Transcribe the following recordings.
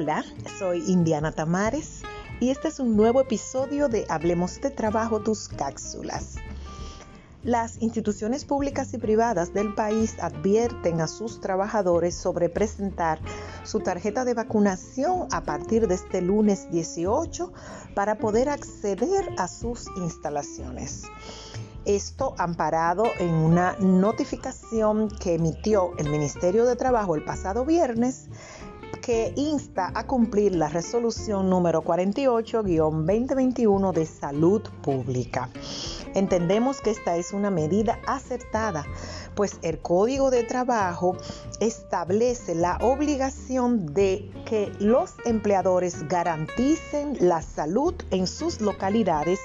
Hola, soy Indiana Tamares y este es un nuevo episodio de Hablemos de Trabajo, tus cápsulas. Las instituciones públicas y privadas del país advierten a sus trabajadores sobre presentar su tarjeta de vacunación a partir de este lunes 18 para poder acceder a sus instalaciones. Esto amparado en una notificación que emitió el Ministerio de Trabajo el pasado viernes que insta a cumplir la resolución número 48-2021 de salud pública. Entendemos que esta es una medida acertada, pues el Código de Trabajo establece la obligación de que los empleadores garanticen la salud en sus localidades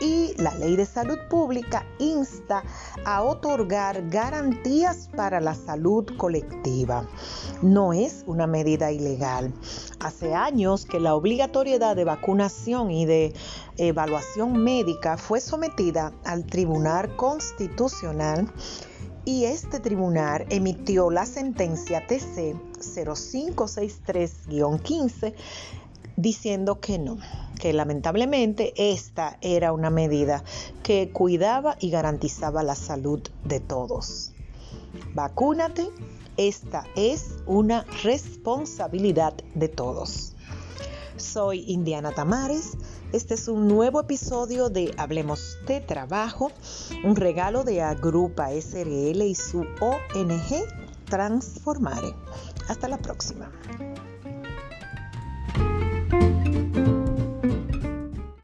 y la Ley de Salud Pública insta a otorgar garantías para la salud colectiva. No es una medida ilegal. Hace años que la obligatoriedad de vacunación y de evaluación médica fue sometida al Tribunal Constitucional y este tribunal emitió la sentencia TC 0563-15 diciendo que no, que lamentablemente esta era una medida que cuidaba y garantizaba la salud de todos. Vacúnate, esta es una responsabilidad de todos. Soy Indiana Tamares. Este es un nuevo episodio de Hablemos de Trabajo, un regalo de Agrupa SRL y su ONG Transformare. Hasta la próxima.